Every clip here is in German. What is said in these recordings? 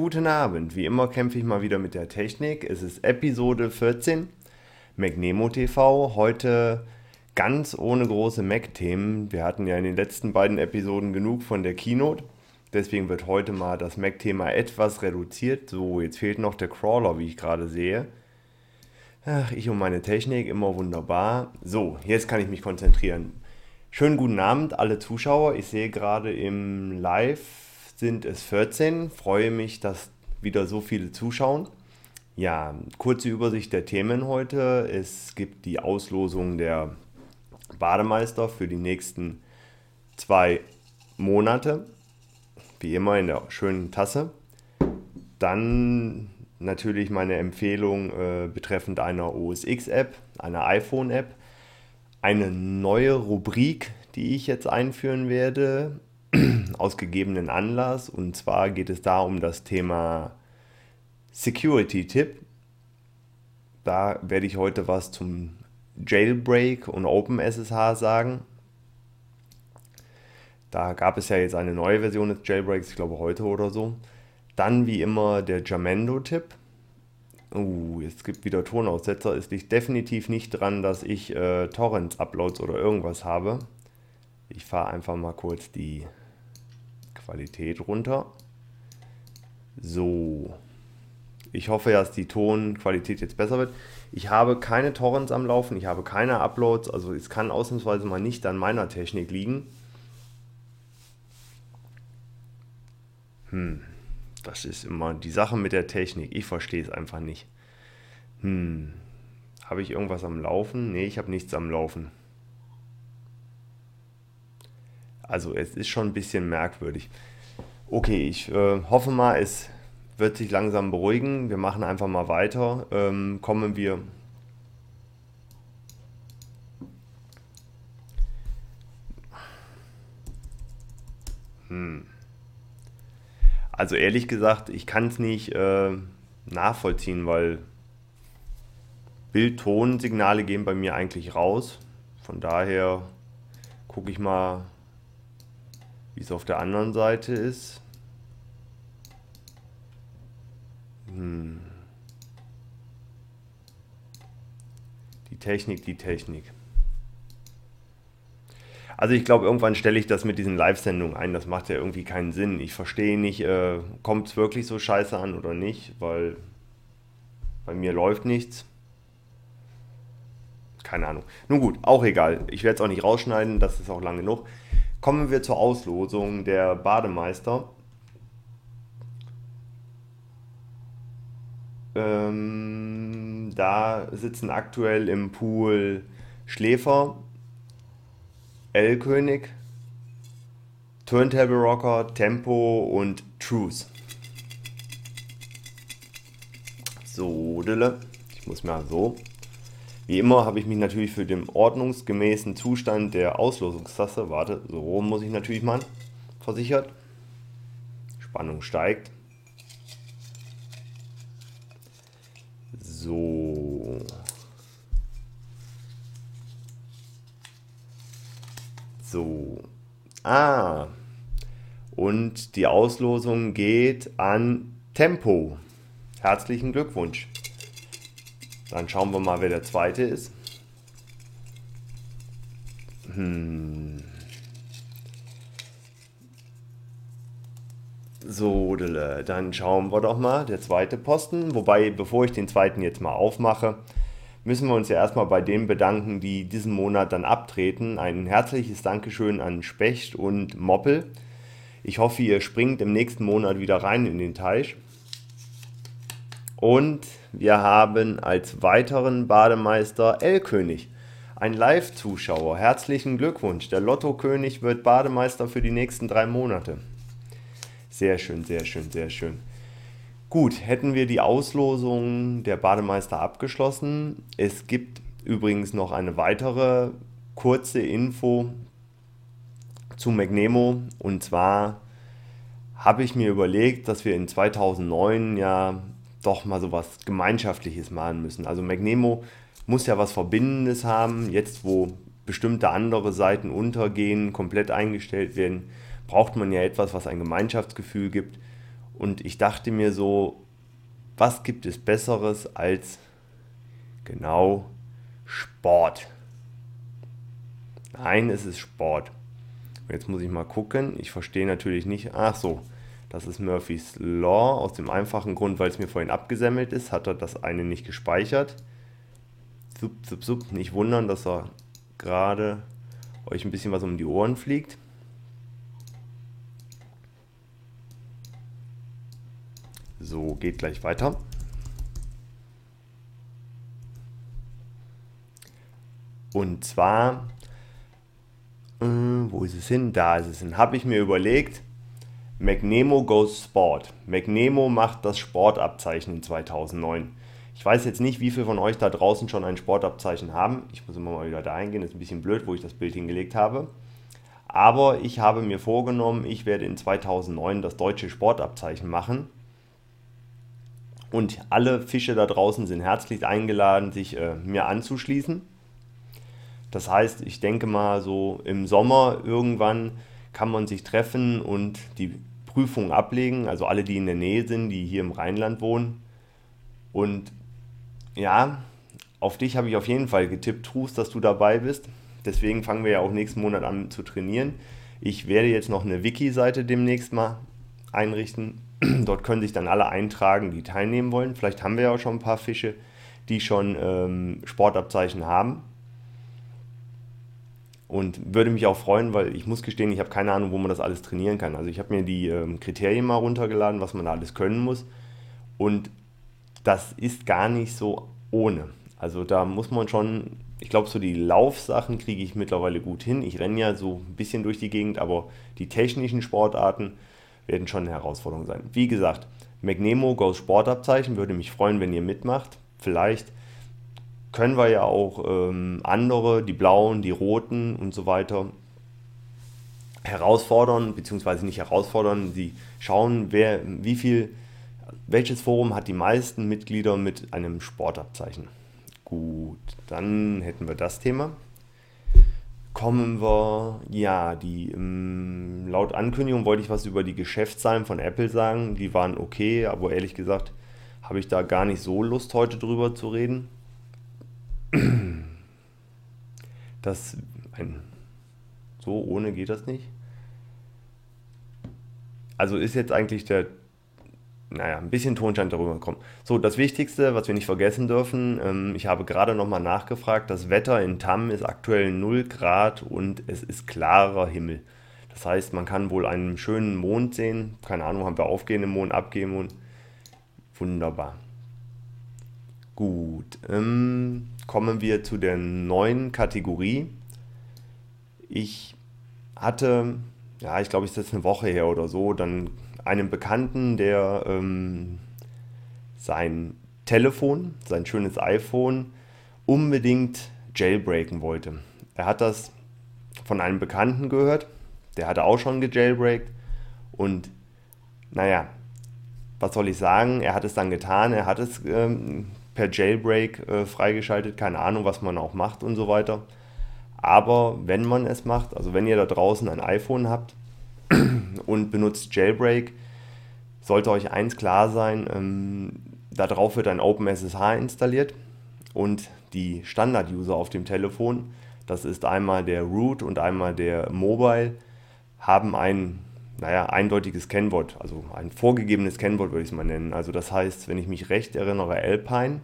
Guten Abend. Wie immer kämpfe ich mal wieder mit der Technik. Es ist Episode 14 MacNemo TV. Heute ganz ohne große Mac-Themen. Wir hatten ja in den letzten beiden Episoden genug von der Keynote. Deswegen wird heute mal das Mac-Thema etwas reduziert. So, jetzt fehlt noch der Crawler, wie ich gerade sehe. Ach, ich und meine Technik, immer wunderbar. So, jetzt kann ich mich konzentrieren. Schönen guten Abend, alle Zuschauer. Ich sehe gerade im Live sind es 14. Freue mich, dass wieder so viele zuschauen. Ja, kurze Übersicht der Themen heute. Es gibt die Auslosung der Bademeister für die nächsten zwei Monate. Wie immer in der schönen Tasse. Dann natürlich meine Empfehlung äh, betreffend einer OS X-App, einer iPhone-App. Eine neue Rubrik, die ich jetzt einführen werde, aus gegebenen Anlass. Und zwar geht es da um das Thema Security-Tipp. Da werde ich heute was zum Jailbreak und OpenSSH sagen. Da gab es ja jetzt eine neue Version des Jailbreaks, ich glaube heute oder so. Dann wie immer der Jamendo-Tipp. Uh, es gibt wieder Tonaussetzer. Es liegt definitiv nicht dran, dass ich äh, Torrents-Uploads oder irgendwas habe. Ich fahre einfach mal kurz die Qualität runter. So. Ich hoffe, dass die Tonqualität jetzt besser wird. Ich habe keine Torrents am Laufen, ich habe keine Uploads, also es kann ausnahmsweise mal nicht an meiner Technik liegen. Hm, das ist immer die Sache mit der Technik. Ich verstehe es einfach nicht. Hm, habe ich irgendwas am Laufen? Ne, ich habe nichts am Laufen. Also es ist schon ein bisschen merkwürdig. Okay, ich äh, hoffe mal, es wird sich langsam beruhigen. Wir machen einfach mal weiter. Ähm, kommen wir hm. Also ehrlich gesagt, ich kann es nicht äh, nachvollziehen, weil Bild-Ton-Signale gehen bei mir eigentlich raus. Von daher gucke ich mal, wie es auf der anderen Seite ist. Hm. Die Technik, die Technik. Also ich glaube, irgendwann stelle ich das mit diesen Live-Sendungen ein. Das macht ja irgendwie keinen Sinn. Ich verstehe nicht, äh, kommt es wirklich so scheiße an oder nicht, weil bei mir läuft nichts. Keine Ahnung. Nun gut, auch egal. Ich werde es auch nicht rausschneiden, das ist auch lang genug. Kommen wir zur Auslosung der Bademeister. Ähm, da sitzen aktuell im Pool Schläfer, L-König, Turntable Rocker, Tempo und Truce. So, ich muss mal so. Wie immer habe ich mich natürlich für den ordnungsgemäßen Zustand der Auslosungstasse, warte, so rum muss ich natürlich mal, versichert. Spannung steigt. So. So. Ah. Und die Auslosung geht an Tempo. Herzlichen Glückwunsch. Dann schauen wir mal, wer der zweite ist. Hm. So, dann schauen wir doch mal, der zweite Posten. Wobei, bevor ich den zweiten jetzt mal aufmache, müssen wir uns ja erstmal bei denen bedanken, die diesen Monat dann abtreten. Ein herzliches Dankeschön an Specht und Moppel. Ich hoffe, ihr springt im nächsten Monat wieder rein in den Teich. Und wir haben als weiteren Bademeister L-König, ein Live-Zuschauer. Herzlichen Glückwunsch. Der Lotto-König wird Bademeister für die nächsten drei Monate. Sehr schön, sehr schön, sehr schön. Gut, hätten wir die Auslosung der Bademeister abgeschlossen. Es gibt übrigens noch eine weitere kurze Info zu McNemo. Und zwar habe ich mir überlegt, dass wir in 2009 ja doch mal so was Gemeinschaftliches machen müssen. Also McNemo muss ja was Verbindendes haben. Jetzt, wo bestimmte andere Seiten untergehen, komplett eingestellt werden, braucht man ja etwas, was ein Gemeinschaftsgefühl gibt. Und ich dachte mir so, was gibt es Besseres als genau Sport? Nein, es ist Sport. Jetzt muss ich mal gucken. Ich verstehe natürlich nicht. Ach so, das ist Murphy's Law. Aus dem einfachen Grund, weil es mir vorhin abgesammelt ist, hat er das eine nicht gespeichert. Sup, sup, sup. Nicht wundern, dass er gerade euch ein bisschen was um die Ohren fliegt. So, geht gleich weiter. Und zwar, äh, wo ist es hin? Da ist es hin. Habe ich mir überlegt, McNemo goes Sport. McNemo macht das Sportabzeichen in 2009. Ich weiß jetzt nicht, wie viele von euch da draußen schon ein Sportabzeichen haben. Ich muss immer mal wieder da eingehen, das ist ein bisschen blöd, wo ich das Bild hingelegt habe. Aber ich habe mir vorgenommen, ich werde in 2009 das deutsche Sportabzeichen machen. Und alle Fische da draußen sind herzlich eingeladen, sich äh, mir anzuschließen. Das heißt, ich denke mal, so im Sommer irgendwann kann man sich treffen und die Prüfung ablegen. Also alle, die in der Nähe sind, die hier im Rheinland wohnen. Und ja, auf dich habe ich auf jeden Fall getippt, Trus, dass du dabei bist. Deswegen fangen wir ja auch nächsten Monat an zu trainieren. Ich werde jetzt noch eine Wiki-Seite demnächst mal einrichten. Dort können sich dann alle eintragen, die teilnehmen wollen. Vielleicht haben wir ja auch schon ein paar Fische, die schon ähm, Sportabzeichen haben. Und würde mich auch freuen, weil ich muss gestehen, ich habe keine Ahnung, wo man das alles trainieren kann. Also ich habe mir die ähm, Kriterien mal runtergeladen, was man da alles können muss. Und das ist gar nicht so ohne. Also da muss man schon, ich glaube, so die Laufsachen kriege ich mittlerweile gut hin. Ich renne ja so ein bisschen durch die Gegend, aber die technischen Sportarten werden schon eine Herausforderung sein. Wie gesagt, McNemo Goes Sportabzeichen würde mich freuen, wenn ihr mitmacht. Vielleicht können wir ja auch ähm, andere, die blauen, die roten und so weiter, herausfordern, beziehungsweise nicht herausfordern, sie schauen, wer, wie viel welches Forum hat die meisten Mitglieder mit einem Sportabzeichen? Gut, dann hätten wir das Thema. Kommen wir, ja, die ähm, laut Ankündigung wollte ich was über die Geschäftszahlen von Apple sagen. Die waren okay, aber ehrlich gesagt habe ich da gar nicht so Lust, heute drüber zu reden. Das ein, so ohne geht das nicht. Also ist jetzt eigentlich der naja, ein bisschen Tonschein darüber kommen. So, das Wichtigste, was wir nicht vergessen dürfen, ähm, ich habe gerade nochmal nachgefragt, das Wetter in Tam ist aktuell 0 Grad und es ist klarer Himmel. Das heißt, man kann wohl einen schönen Mond sehen. Keine Ahnung, haben wir aufgehenden Mond, abgehenden Mond. Wunderbar. Gut, ähm, kommen wir zu der neuen Kategorie. Ich hatte, ja, ich glaube, es ist jetzt eine Woche her oder so, dann einem Bekannten, der ähm, sein Telefon, sein schönes iPhone, unbedingt jailbreaken wollte. Er hat das von einem Bekannten gehört, der hatte auch schon gejailbreakt und naja, was soll ich sagen, er hat es dann getan, er hat es ähm, per Jailbreak äh, freigeschaltet, keine Ahnung, was man auch macht und so weiter. Aber wenn man es macht, also wenn ihr da draußen ein iPhone habt, und benutzt Jailbreak, sollte euch eins klar sein, ähm, darauf wird ein OpenSSH installiert und die Standard-User auf dem Telefon, das ist einmal der Root und einmal der Mobile, haben ein naja, eindeutiges Kennwort, also ein vorgegebenes Kennwort würde ich es mal nennen. Also das heißt, wenn ich mich recht erinnere, Alpine.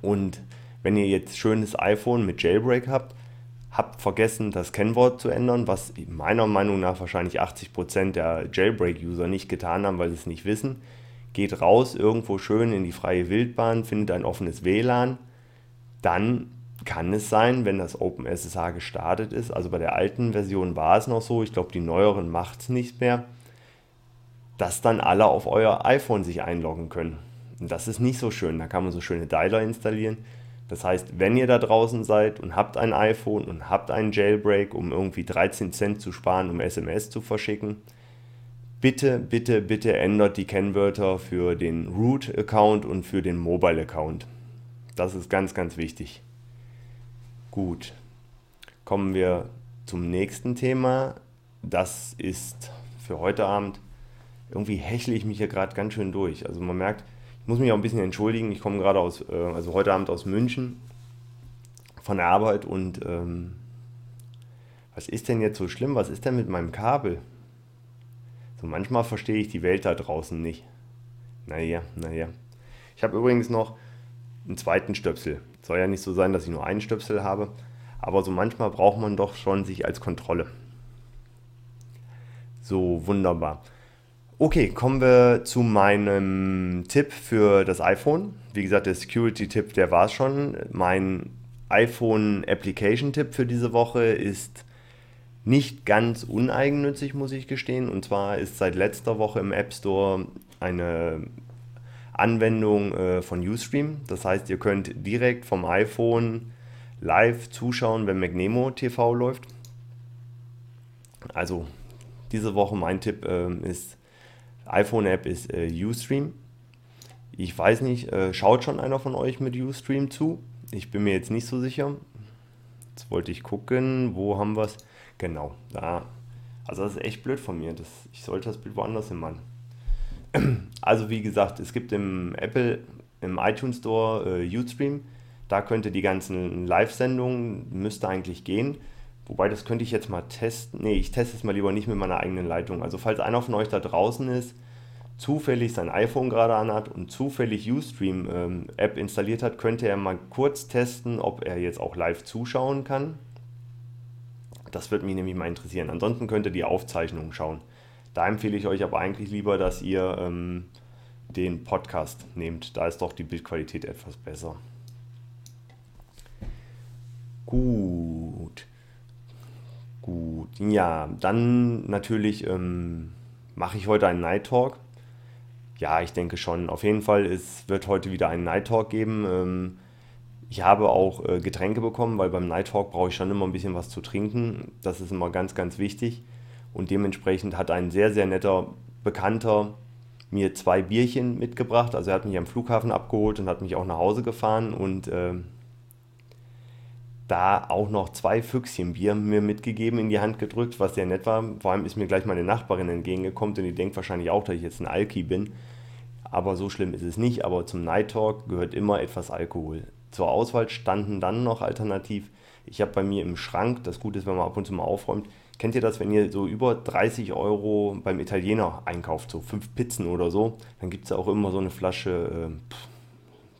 Und wenn ihr jetzt schönes iPhone mit Jailbreak habt, habt vergessen, das Kennwort zu ändern, was meiner Meinung nach wahrscheinlich 80% der Jailbreak-User nicht getan haben, weil sie es nicht wissen. Geht raus, irgendwo schön in die freie Wildbahn, findet ein offenes WLAN. Dann kann es sein, wenn das OpenSSH gestartet ist, also bei der alten Version war es noch so, ich glaube die neueren macht es nicht mehr, dass dann alle auf euer iPhone sich einloggen können. Und das ist nicht so schön, da kann man so schöne Dialer installieren das heißt, wenn ihr da draußen seid und habt ein iPhone und habt einen Jailbreak, um irgendwie 13 Cent zu sparen, um SMS zu verschicken, bitte, bitte, bitte ändert die Kennwörter für den Root-Account und für den Mobile-Account. Das ist ganz, ganz wichtig. Gut, kommen wir zum nächsten Thema. Das ist für heute Abend irgendwie hechle ich mich hier gerade ganz schön durch. Also man merkt, ich muss mich auch ein bisschen entschuldigen. Ich komme gerade aus, äh, also heute Abend aus München von der Arbeit und ähm, was ist denn jetzt so schlimm? Was ist denn mit meinem Kabel? So manchmal verstehe ich die Welt da draußen nicht. Naja, naja. Ich habe übrigens noch einen zweiten Stöpsel. Soll ja nicht so sein, dass ich nur einen Stöpsel habe, aber so manchmal braucht man doch schon sich als Kontrolle. So, wunderbar. Okay, kommen wir zu meinem Tipp für das iPhone. Wie gesagt, der Security-Tipp, der war es schon. Mein iPhone-Application-Tipp für diese Woche ist nicht ganz uneigennützig, muss ich gestehen. Und zwar ist seit letzter Woche im App Store eine Anwendung äh, von Ustream. Das heißt, ihr könnt direkt vom iPhone live zuschauen, wenn McNemo TV läuft. Also diese Woche mein Tipp äh, ist, iPhone-App ist äh, Ustream. Ich weiß nicht, äh, schaut schon einer von euch mit Ustream zu? Ich bin mir jetzt nicht so sicher. Jetzt wollte ich gucken, wo haben wir es? Genau, da. Also das ist echt blöd von mir. Das, ich sollte das Bild woanders hin machen. Also wie gesagt, es gibt im Apple, im iTunes Store äh, Ustream. Da könnte die ganzen Live-Sendungen, müsste eigentlich gehen. Wobei, das könnte ich jetzt mal testen. Nee, ich teste es mal lieber nicht mit meiner eigenen Leitung. Also falls einer von euch da draußen ist, zufällig sein iPhone gerade anhat und zufällig Ustream ähm, installiert hat, könnte er mal kurz testen, ob er jetzt auch live zuschauen kann. Das würde mich nämlich mal interessieren. Ansonsten könnt ihr die Aufzeichnung schauen. Da empfehle ich euch aber eigentlich lieber, dass ihr ähm, den Podcast nehmt. Da ist doch die Bildqualität etwas besser. Gut. Gut. Ja, dann natürlich ähm, mache ich heute einen Night Talk. Ja, ich denke schon. Auf jeden Fall, es wird heute wieder einen Night Talk geben. Ähm, ich habe auch äh, Getränke bekommen, weil beim Night Talk brauche ich schon immer ein bisschen was zu trinken. Das ist immer ganz, ganz wichtig. Und dementsprechend hat ein sehr, sehr netter Bekannter mir zwei Bierchen mitgebracht. Also er hat mich am Flughafen abgeholt und hat mich auch nach Hause gefahren und äh, da auch noch zwei Füchschen Bier mir mitgegeben, in die Hand gedrückt, was sehr nett war. Vor allem ist mir gleich meine Nachbarin entgegengekommen und die denkt wahrscheinlich auch, dass ich jetzt ein Alki bin. Aber so schlimm ist es nicht. Aber zum Night Talk gehört immer etwas Alkohol. Zur Auswahl standen dann noch alternativ. Ich habe bei mir im Schrank, das Gute ist, wenn man ab und zu mal aufräumt, Kennt ihr das, wenn ihr so über 30 Euro beim Italiener einkauft, so fünf Pizzen oder so, dann gibt es auch immer so eine Flasche, äh,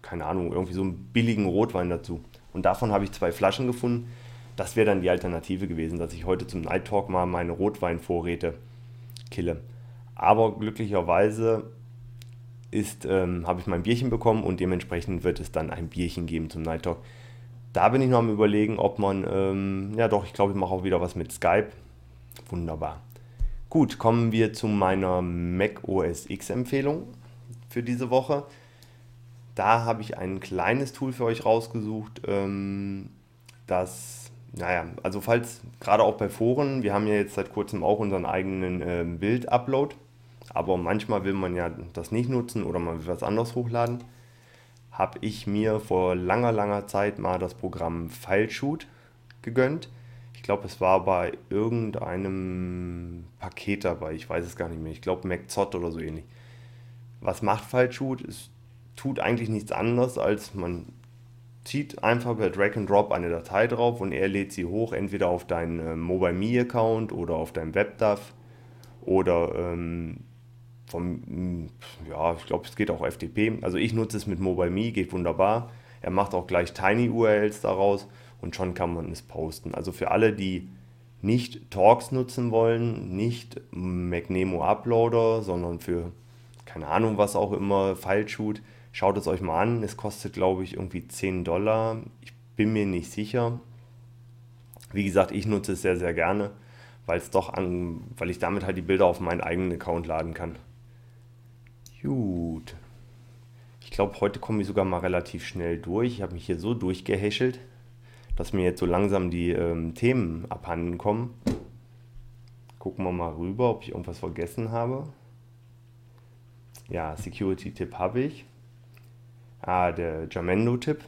keine Ahnung, irgendwie so einen billigen Rotwein dazu. Und davon habe ich zwei Flaschen gefunden. Das wäre dann die Alternative gewesen, dass ich heute zum Night Talk mal meine Rotweinvorräte kille. Aber glücklicherweise ähm, habe ich mein Bierchen bekommen und dementsprechend wird es dann ein Bierchen geben zum Night Talk. Da bin ich noch am überlegen, ob man, ähm, ja doch, ich glaube, ich mache auch wieder was mit Skype. Wunderbar. Gut, kommen wir zu meiner Mac OS X Empfehlung für diese Woche. Da habe ich ein kleines Tool für euch rausgesucht, ähm, das, naja, also falls, gerade auch bei Foren, wir haben ja jetzt seit kurzem auch unseren eigenen äh, Bild-Upload, aber manchmal will man ja das nicht nutzen oder man will was anderes hochladen, habe ich mir vor langer, langer Zeit mal das Programm FileShoot gegönnt glaube, es war bei irgendeinem Paket dabei. Ich weiß es gar nicht mehr. Ich glaube, MacZot oder so ähnlich. Was macht FileShoot? Es tut eigentlich nichts anderes, als man zieht einfach per Drag and Drop eine Datei drauf und er lädt sie hoch, entweder auf deinen äh, MobileMe Account oder auf deinem WebDAV oder ähm, vom, ja, ich glaube, es geht auch FTP. Also ich nutze es mit MobileMe, geht wunderbar. Er macht auch gleich Tiny URLs daraus und schon kann man es posten. Also für alle, die nicht Talks nutzen wollen, nicht MacNemo Uploader, sondern für keine Ahnung was auch immer, Fileshoot, schaut es euch mal an. Es kostet glaube ich irgendwie 10 Dollar. Ich bin mir nicht sicher. Wie gesagt, ich nutze es sehr, sehr gerne, weil es doch an, weil ich damit halt die Bilder auf meinen eigenen Account laden kann. Gut. Ich glaube, heute komme ich sogar mal relativ schnell durch. Ich habe mich hier so durchgehäschelt dass mir jetzt so langsam die ähm, Themen abhanden kommen. Gucken wir mal rüber, ob ich irgendwas vergessen habe. Ja, Security-Tipp habe ich. Ah, der Jamendo-Tipp.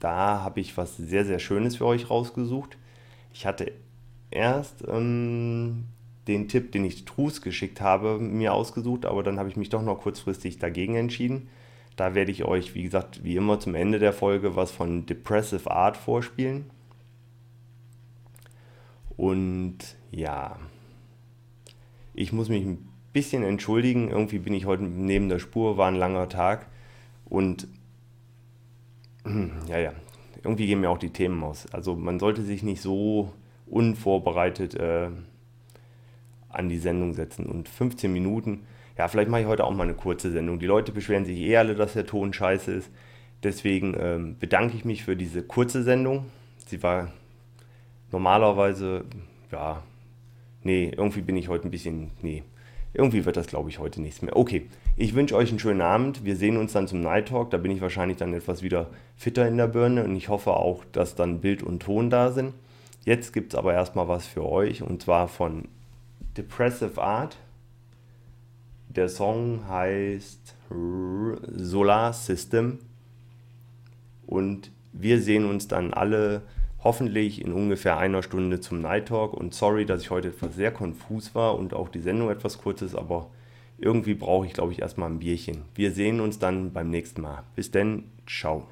Da habe ich was sehr, sehr Schönes für euch rausgesucht. Ich hatte erst ähm, den Tipp, den ich Trus geschickt habe, mir ausgesucht, aber dann habe ich mich doch noch kurzfristig dagegen entschieden. Da werde ich euch, wie gesagt, wie immer zum Ende der Folge was von Depressive Art vorspielen. Und ja, ich muss mich ein bisschen entschuldigen. Irgendwie bin ich heute neben der Spur, war ein langer Tag. Und ja, ja, irgendwie gehen mir auch die Themen aus. Also man sollte sich nicht so unvorbereitet äh, an die Sendung setzen. Und 15 Minuten, ja, vielleicht mache ich heute auch mal eine kurze Sendung. Die Leute beschweren sich eh alle, dass der Ton scheiße ist. Deswegen ähm, bedanke ich mich für diese kurze Sendung. Sie war normalerweise, ja, nee, irgendwie bin ich heute ein bisschen, nee, irgendwie wird das, glaube ich, heute nichts mehr. Okay, ich wünsche euch einen schönen Abend. Wir sehen uns dann zum Night Talk. Da bin ich wahrscheinlich dann etwas wieder fitter in der Birne und ich hoffe auch, dass dann Bild und Ton da sind. Jetzt gibt es aber erstmal was für euch und zwar von Depressive Art. Der Song heißt Solar System und wir sehen uns dann alle hoffentlich in ungefähr einer Stunde zum Night Talk. Und sorry, dass ich heute etwas sehr konfus war und auch die Sendung etwas kurz ist, aber irgendwie brauche ich, glaube ich, erstmal ein Bierchen. Wir sehen uns dann beim nächsten Mal. Bis denn, ciao.